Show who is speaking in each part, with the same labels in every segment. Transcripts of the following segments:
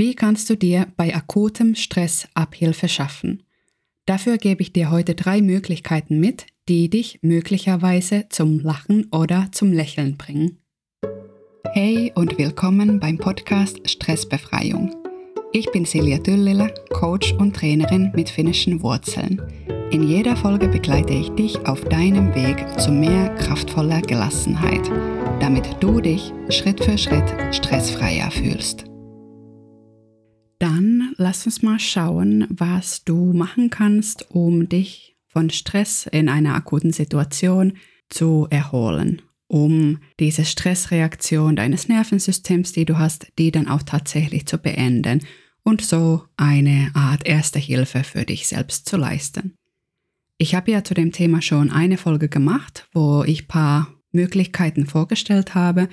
Speaker 1: Wie kannst du dir bei akutem Stress Abhilfe schaffen? Dafür gebe ich dir heute drei Möglichkeiten mit, die dich möglicherweise zum Lachen oder zum Lächeln bringen. Hey und willkommen beim Podcast Stressbefreiung. Ich bin Silja Düllila, Coach und Trainerin mit finnischen Wurzeln. In jeder Folge begleite ich dich auf deinem Weg zu mehr kraftvoller Gelassenheit, damit du dich Schritt für Schritt stressfreier fühlst. Dann lass uns mal schauen, was du machen kannst, um dich von Stress in einer akuten Situation zu erholen, um diese Stressreaktion deines Nervensystems, die du hast, die dann auch tatsächlich zu beenden und so eine Art Erste Hilfe für dich selbst zu leisten. Ich habe ja zu dem Thema schon eine Folge gemacht, wo ich paar Möglichkeiten vorgestellt habe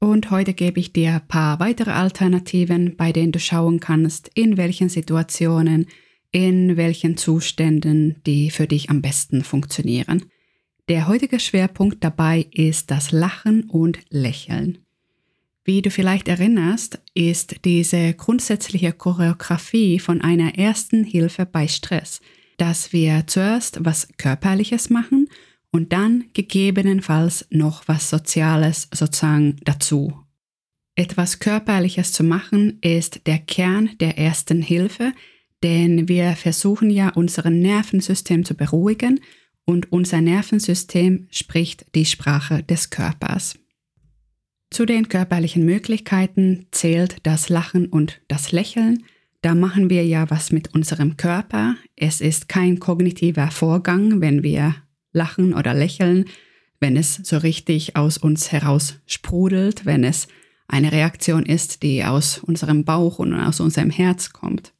Speaker 1: und heute gebe ich dir ein paar weitere Alternativen, bei denen du schauen kannst, in welchen Situationen, in welchen Zuständen die für dich am besten funktionieren. Der heutige Schwerpunkt dabei ist das Lachen und Lächeln. Wie du vielleicht erinnerst, ist diese grundsätzliche Choreografie von einer ersten Hilfe bei Stress – dass wir zuerst was Körperliches machen und dann gegebenenfalls noch was Soziales sozusagen dazu. Etwas Körperliches zu machen ist der Kern der ersten Hilfe, denn wir versuchen ja unser Nervensystem zu beruhigen und unser Nervensystem spricht die Sprache des Körpers. Zu den körperlichen Möglichkeiten zählt das Lachen und das Lächeln, da machen wir ja was mit unserem Körper. Es ist kein kognitiver Vorgang, wenn wir lachen oder lächeln, wenn es so richtig aus uns heraus sprudelt, wenn es eine Reaktion ist, die aus unserem Bauch und aus unserem Herz kommt.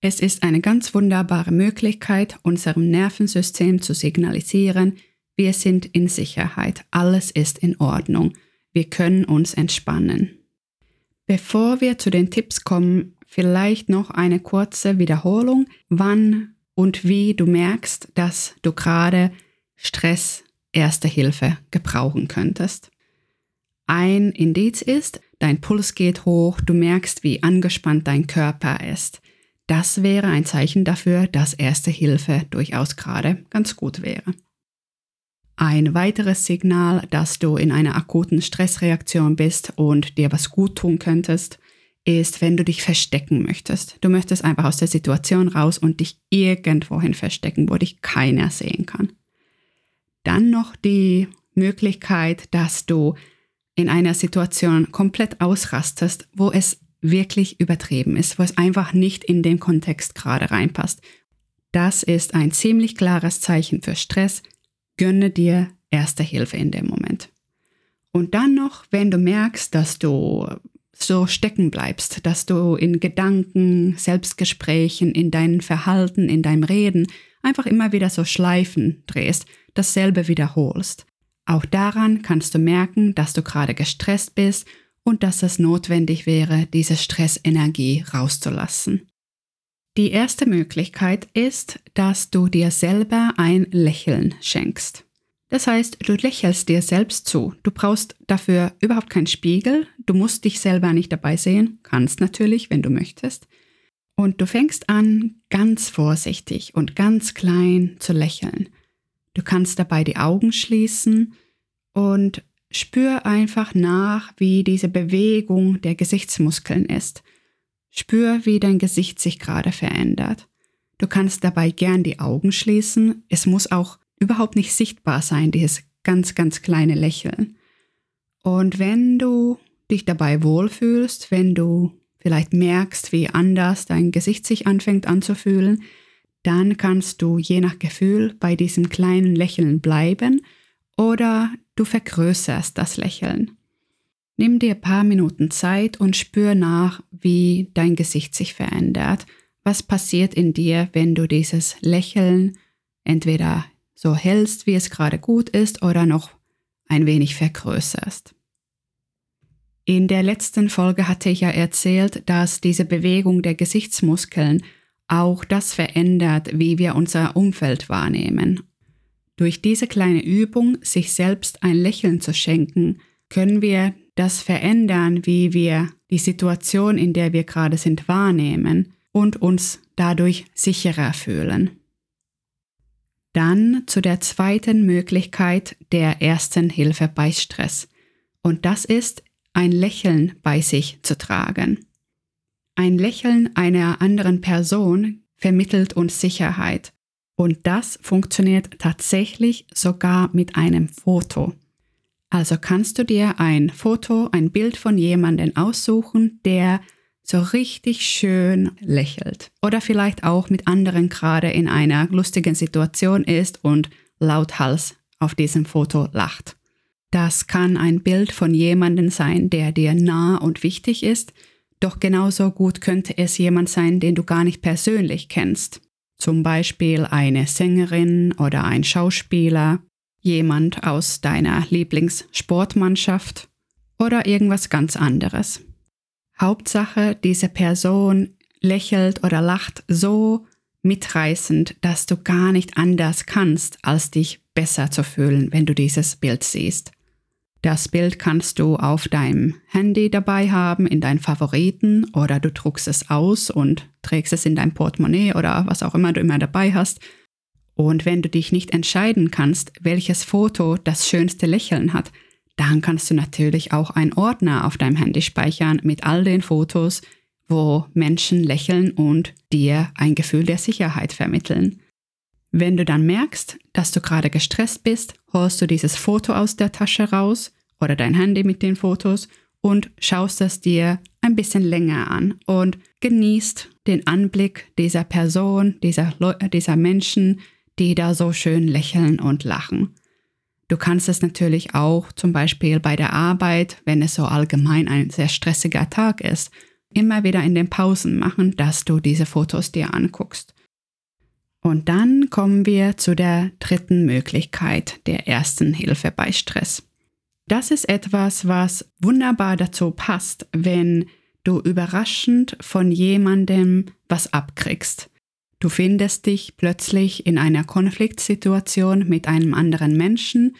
Speaker 1: Es ist eine ganz wunderbare Möglichkeit, unserem Nervensystem zu signalisieren, wir sind in Sicherheit, alles ist in Ordnung, wir können uns entspannen. Bevor wir zu den Tipps kommen, Vielleicht noch eine kurze Wiederholung, wann und wie du merkst, dass du gerade Stress Erste Hilfe gebrauchen könntest. Ein Indiz ist, dein Puls geht hoch, du merkst, wie angespannt dein Körper ist. Das wäre ein Zeichen dafür, dass Erste Hilfe durchaus gerade ganz gut wäre. Ein weiteres Signal, dass du in einer akuten Stressreaktion bist und dir was gut tun könntest, ist, wenn du dich verstecken möchtest. Du möchtest einfach aus der Situation raus und dich irgendwohin verstecken, wo dich keiner sehen kann. Dann noch die Möglichkeit, dass du in einer Situation komplett ausrastest, wo es wirklich übertrieben ist, wo es einfach nicht in den Kontext gerade reinpasst. Das ist ein ziemlich klares Zeichen für Stress. Gönne dir erste Hilfe in dem Moment. Und dann noch, wenn du merkst, dass du so stecken bleibst, dass du in Gedanken, Selbstgesprächen, in deinem Verhalten, in deinem Reden einfach immer wieder so Schleifen drehst, dasselbe wiederholst. Auch daran kannst du merken, dass du gerade gestresst bist und dass es notwendig wäre, diese Stressenergie rauszulassen. Die erste Möglichkeit ist, dass du dir selber ein Lächeln schenkst. Das heißt, du lächelst dir selbst zu. Du brauchst dafür überhaupt keinen Spiegel. Du musst dich selber nicht dabei sehen. Kannst natürlich, wenn du möchtest. Und du fängst an, ganz vorsichtig und ganz klein zu lächeln. Du kannst dabei die Augen schließen und spür einfach nach, wie diese Bewegung der Gesichtsmuskeln ist. Spür, wie dein Gesicht sich gerade verändert. Du kannst dabei gern die Augen schließen. Es muss auch überhaupt nicht sichtbar sein, dieses ganz, ganz kleine Lächeln. Und wenn du dich dabei wohlfühlst, wenn du vielleicht merkst, wie anders dein Gesicht sich anfängt anzufühlen, dann kannst du je nach Gefühl bei diesem kleinen Lächeln bleiben oder du vergrößerst das Lächeln. Nimm dir ein paar Minuten Zeit und spür nach, wie dein Gesicht sich verändert. Was passiert in dir, wenn du dieses Lächeln entweder so hältst, wie es gerade gut ist oder noch ein wenig vergrößerst. In der letzten Folge hatte ich ja erzählt, dass diese Bewegung der Gesichtsmuskeln auch das verändert, wie wir unser Umfeld wahrnehmen. Durch diese kleine Übung, sich selbst ein Lächeln zu schenken, können wir das verändern, wie wir die Situation, in der wir gerade sind, wahrnehmen und uns dadurch sicherer fühlen. Dann zu der zweiten Möglichkeit der ersten Hilfe bei Stress. Und das ist, ein Lächeln bei sich zu tragen. Ein Lächeln einer anderen Person vermittelt uns Sicherheit. Und das funktioniert tatsächlich sogar mit einem Foto. Also kannst du dir ein Foto, ein Bild von jemandem aussuchen, der so richtig schön lächelt. Oder vielleicht auch mit anderen gerade in einer lustigen Situation ist und lauthals auf diesem Foto lacht. Das kann ein Bild von jemandem sein, der dir nah und wichtig ist, doch genauso gut könnte es jemand sein, den du gar nicht persönlich kennst. Zum Beispiel eine Sängerin oder ein Schauspieler jemand aus deiner Lieblingssportmannschaft oder irgendwas ganz anderes. Hauptsache, diese Person lächelt oder lacht so mitreißend, dass du gar nicht anders kannst, als dich besser zu fühlen, wenn du dieses Bild siehst. Das Bild kannst du auf deinem Handy dabei haben, in deinen Favoriten oder du druckst es aus und trägst es in dein Portemonnaie oder was auch immer du immer dabei hast und wenn du dich nicht entscheiden kannst, welches Foto das schönste Lächeln hat, dann kannst du natürlich auch einen Ordner auf deinem Handy speichern mit all den Fotos, wo Menschen lächeln und dir ein Gefühl der Sicherheit vermitteln. Wenn du dann merkst, dass du gerade gestresst bist, holst du dieses Foto aus der Tasche raus oder dein Handy mit den Fotos und schaust es dir ein bisschen länger an und genießt den Anblick dieser Person, dieser, dieser Menschen, die da so schön lächeln und lachen. Du kannst es natürlich auch zum Beispiel bei der Arbeit, wenn es so allgemein ein sehr stressiger Tag ist, immer wieder in den Pausen machen, dass du diese Fotos dir anguckst. Und dann kommen wir zu der dritten Möglichkeit der ersten Hilfe bei Stress. Das ist etwas, was wunderbar dazu passt, wenn du überraschend von jemandem was abkriegst. Du findest dich plötzlich in einer Konfliktsituation mit einem anderen Menschen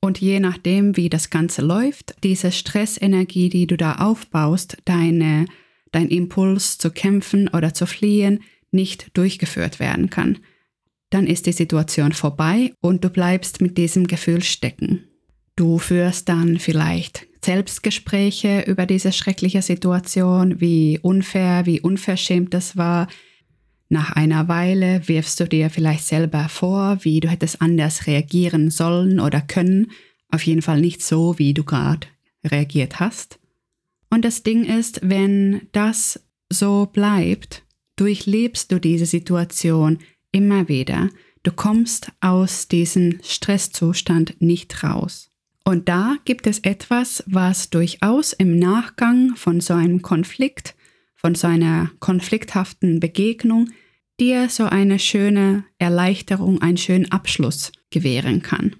Speaker 1: und je nachdem, wie das Ganze läuft, diese Stressenergie, die du da aufbaust, deine, dein Impuls zu kämpfen oder zu fliehen, nicht durchgeführt werden kann. Dann ist die Situation vorbei und du bleibst mit diesem Gefühl stecken. Du führst dann vielleicht Selbstgespräche über diese schreckliche Situation, wie unfair, wie unverschämt das war, nach einer Weile wirfst du dir vielleicht selber vor, wie du hättest anders reagieren sollen oder können, auf jeden Fall nicht so, wie du gerade reagiert hast. Und das Ding ist, wenn das so bleibt, durchlebst du diese Situation immer wieder. Du kommst aus diesem Stresszustand nicht raus. Und da gibt es etwas, was durchaus im Nachgang von so einem Konflikt von so einer konflikthaften Begegnung dir so eine schöne Erleichterung, einen schönen Abschluss gewähren kann.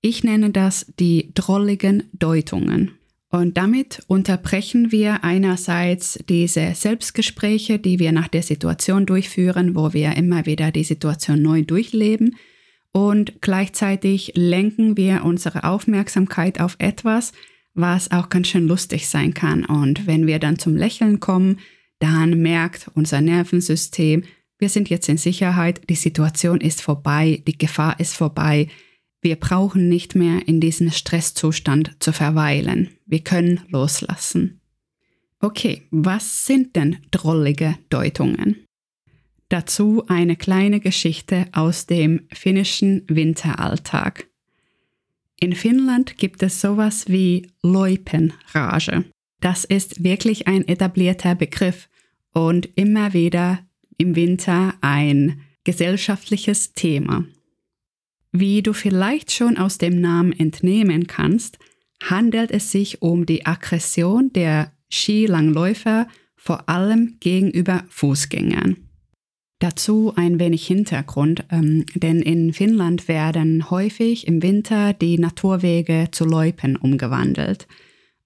Speaker 1: Ich nenne das die drolligen Deutungen. Und damit unterbrechen wir einerseits diese Selbstgespräche, die wir nach der Situation durchführen, wo wir immer wieder die Situation neu durchleben. Und gleichzeitig lenken wir unsere Aufmerksamkeit auf etwas, was auch ganz schön lustig sein kann. Und wenn wir dann zum Lächeln kommen, dann merkt unser Nervensystem, wir sind jetzt in Sicherheit, die Situation ist vorbei, die Gefahr ist vorbei, wir brauchen nicht mehr in diesem Stresszustand zu verweilen, wir können loslassen. Okay, was sind denn drollige Deutungen? Dazu eine kleine Geschichte aus dem finnischen Winteralltag. In Finnland gibt es sowas wie Loipenrage. Das ist wirklich ein etablierter Begriff und immer wieder im Winter ein gesellschaftliches Thema. Wie du vielleicht schon aus dem Namen entnehmen kannst, handelt es sich um die Aggression der Skilangläufer vor allem gegenüber Fußgängern. Dazu ein wenig Hintergrund, ähm, denn in Finnland werden häufig im Winter die Naturwege zu Loipen umgewandelt.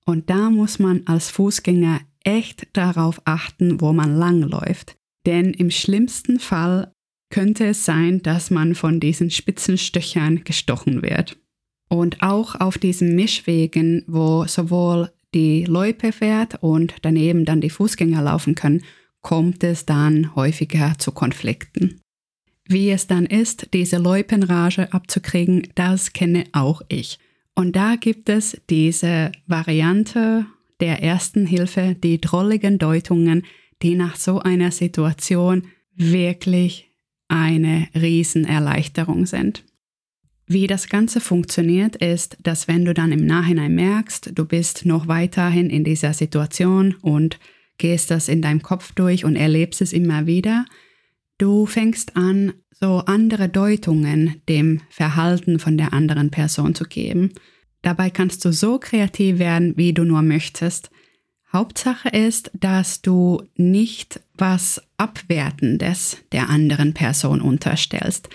Speaker 1: Und da muss man als Fußgänger echt darauf achten, wo man langläuft. Denn im schlimmsten Fall könnte es sein, dass man von diesen spitzen Stöchern gestochen wird. Und auch auf diesen Mischwegen, wo sowohl die Loipe fährt und daneben dann die Fußgänger laufen können, kommt es dann häufiger zu Konflikten. Wie es dann ist, diese Loipenrage abzukriegen, das kenne auch ich. Und da gibt es diese Variante der ersten Hilfe, die drolligen Deutungen, die nach so einer Situation wirklich eine Riesenerleichterung sind. Wie das Ganze funktioniert, ist, dass wenn du dann im Nachhinein merkst, du bist noch weiterhin in dieser Situation und gehst das in deinem Kopf durch und erlebst es immer wieder, du fängst an, so andere Deutungen dem Verhalten von der anderen Person zu geben. Dabei kannst du so kreativ werden, wie du nur möchtest. Hauptsache ist, dass du nicht was Abwertendes der anderen Person unterstellst.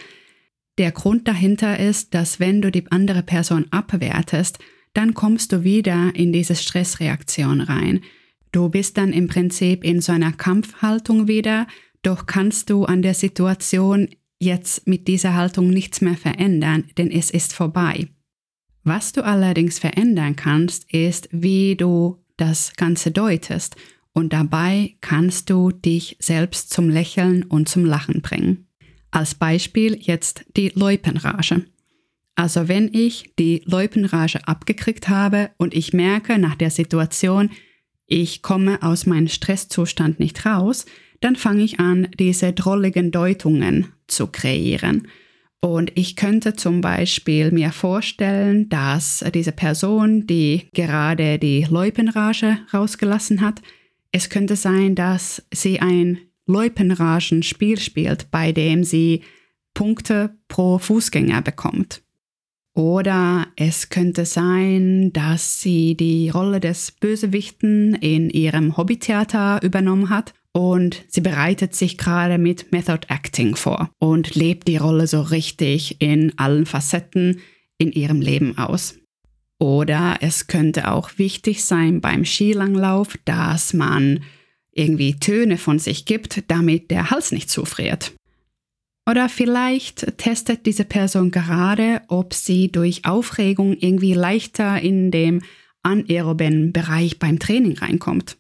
Speaker 1: Der Grund dahinter ist, dass wenn du die andere Person abwertest, dann kommst du wieder in diese Stressreaktion rein. Du bist dann im Prinzip in so einer Kampfhaltung wieder, doch kannst du an der Situation jetzt mit dieser Haltung nichts mehr verändern, denn es ist vorbei. Was du allerdings verändern kannst, ist, wie du das Ganze deutest und dabei kannst du dich selbst zum Lächeln und zum Lachen bringen. Als Beispiel jetzt die Loipenrage. Also wenn ich die Loipenrage abgekriegt habe und ich merke nach der Situation, ich komme aus meinem Stresszustand nicht raus, dann fange ich an, diese drolligen Deutungen zu kreieren. Und ich könnte zum Beispiel mir vorstellen, dass diese Person, die gerade die Loipenrage rausgelassen hat, es könnte sein, dass sie ein Loipenragenspiel spielt, bei dem sie Punkte pro Fußgänger bekommt. Oder es könnte sein, dass sie die Rolle des Bösewichten in ihrem Hobbytheater übernommen hat und sie bereitet sich gerade mit Method Acting vor und lebt die Rolle so richtig in allen Facetten in ihrem Leben aus. Oder es könnte auch wichtig sein beim Skilanglauf, dass man irgendwie Töne von sich gibt, damit der Hals nicht zufriert. Oder vielleicht testet diese Person gerade, ob sie durch Aufregung irgendwie leichter in dem anaeroben Bereich beim Training reinkommt.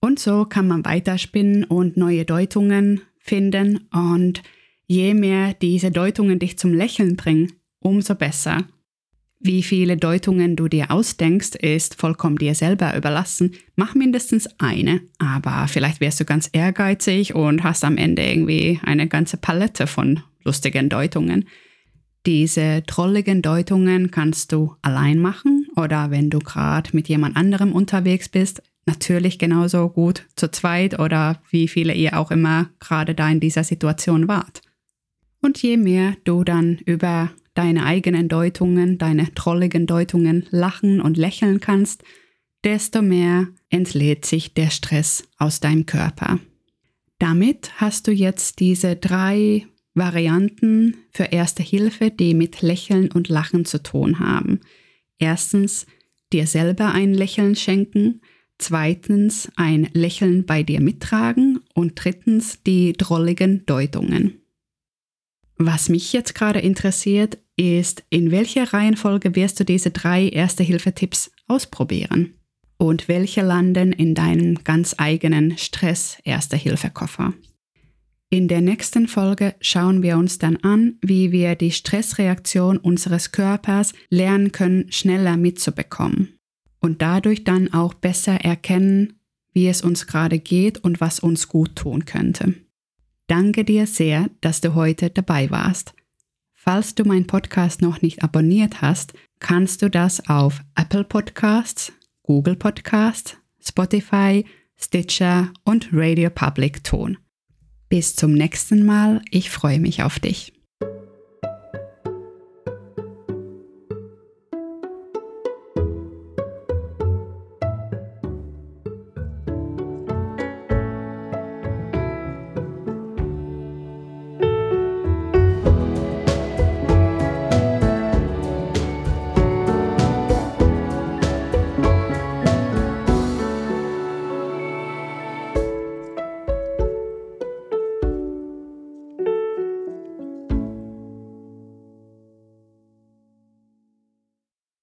Speaker 1: Und so kann man weiterspinnen und neue Deutungen finden. Und je mehr diese Deutungen dich zum Lächeln bringen, umso besser. Wie viele Deutungen du dir ausdenkst, ist vollkommen dir selber überlassen. Mach mindestens eine, aber vielleicht wärst du ganz ehrgeizig und hast am Ende irgendwie eine ganze Palette von lustigen Deutungen. Diese trolligen Deutungen kannst du allein machen oder wenn du gerade mit jemand anderem unterwegs bist, natürlich genauso gut zu zweit oder wie viele ihr auch immer gerade da in dieser Situation wart. Und je mehr du dann über deine eigenen Deutungen, deine trolligen Deutungen lachen und lächeln kannst, desto mehr entlädt sich der Stress aus deinem Körper. Damit hast du jetzt diese drei Varianten für Erste Hilfe, die mit Lächeln und Lachen zu tun haben. Erstens, dir selber ein Lächeln schenken, zweitens ein Lächeln bei dir mittragen und drittens die drolligen Deutungen. Was mich jetzt gerade interessiert, ist, in welcher Reihenfolge wirst du diese drei Erste-Hilfe-Tipps ausprobieren? Und welche landen in deinem ganz eigenen Stress-Erste-Hilfe-Koffer? In der nächsten Folge schauen wir uns dann an, wie wir die Stressreaktion unseres Körpers lernen können, schneller mitzubekommen und dadurch dann auch besser erkennen, wie es uns gerade geht und was uns gut tun könnte. Danke dir sehr, dass du heute dabei warst. Falls du meinen Podcast noch nicht abonniert hast, kannst du das auf Apple Podcasts, Google Podcasts, Spotify, Stitcher und Radio Public tun. Bis zum nächsten Mal, ich freue mich auf dich.